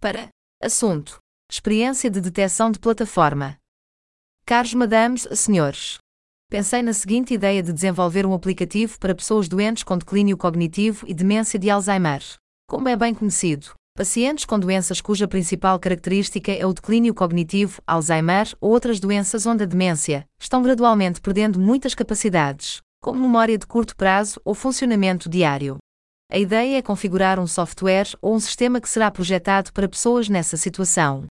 Para assunto: Experiência de detecção de plataforma. Caros madames, senhores. Pensei na seguinte ideia de desenvolver um aplicativo para pessoas doentes com declínio cognitivo e demência de Alzheimer. Como é bem conhecido, pacientes com doenças cuja principal característica é o declínio cognitivo, Alzheimer ou outras doenças onde a demência, estão gradualmente perdendo muitas capacidades, como memória de curto prazo ou funcionamento diário. A ideia é configurar um software ou um sistema que será projetado para pessoas nessa situação.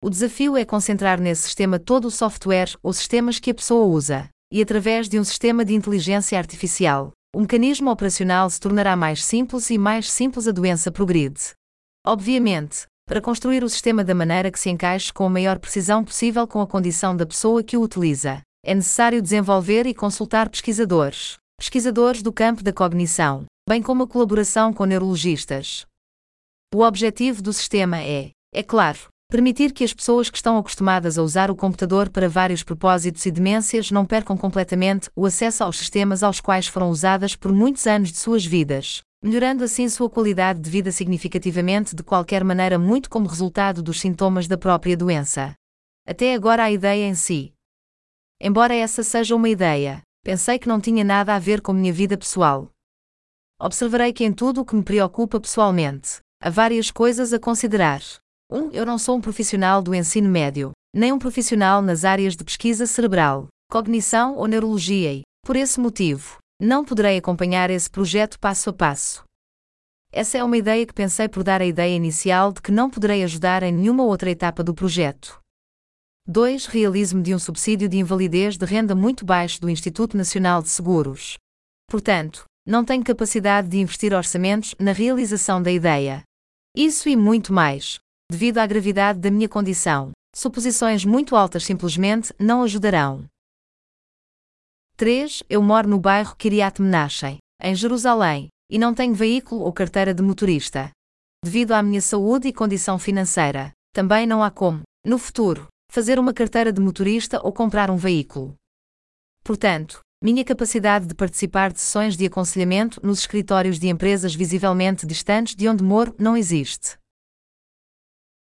O desafio é concentrar nesse sistema todo o software ou sistemas que a pessoa usa e através de um sistema de inteligência artificial, o mecanismo operacional se tornará mais simples e mais simples a doença progride. Obviamente, para construir o sistema da maneira que se encaixe com a maior precisão possível com a condição da pessoa que o utiliza, é necessário desenvolver e consultar pesquisadores, pesquisadores do campo da cognição, bem como a colaboração com neurologistas. O objetivo do sistema é, é claro, Permitir que as pessoas que estão acostumadas a usar o computador para vários propósitos e demências não percam completamente o acesso aos sistemas aos quais foram usadas por muitos anos de suas vidas, melhorando assim sua qualidade de vida significativamente de qualquer maneira, muito como resultado dos sintomas da própria doença. Até agora, a ideia em si. Embora essa seja uma ideia, pensei que não tinha nada a ver com minha vida pessoal. Observarei que em tudo o que me preocupa pessoalmente, há várias coisas a considerar. 1. Um, eu não sou um profissional do ensino médio, nem um profissional nas áreas de pesquisa cerebral, cognição ou neurologia e, por esse motivo, não poderei acompanhar esse projeto passo a passo. Essa é uma ideia que pensei por dar a ideia inicial de que não poderei ajudar em nenhuma outra etapa do projeto. 2. Realismo de um subsídio de invalidez de renda muito baixo do Instituto Nacional de Seguros. Portanto, não tenho capacidade de investir orçamentos na realização da ideia. Isso e muito mais, devido à gravidade da minha condição. Suposições muito altas simplesmente não ajudarão. 3. Eu moro no bairro Kiryat Menachem, em Jerusalém, e não tenho veículo ou carteira de motorista. Devido à minha saúde e condição financeira, também não há como, no futuro, fazer uma carteira de motorista ou comprar um veículo. Portanto, minha capacidade de participar de sessões de aconselhamento nos escritórios de empresas visivelmente distantes de onde moro não existe.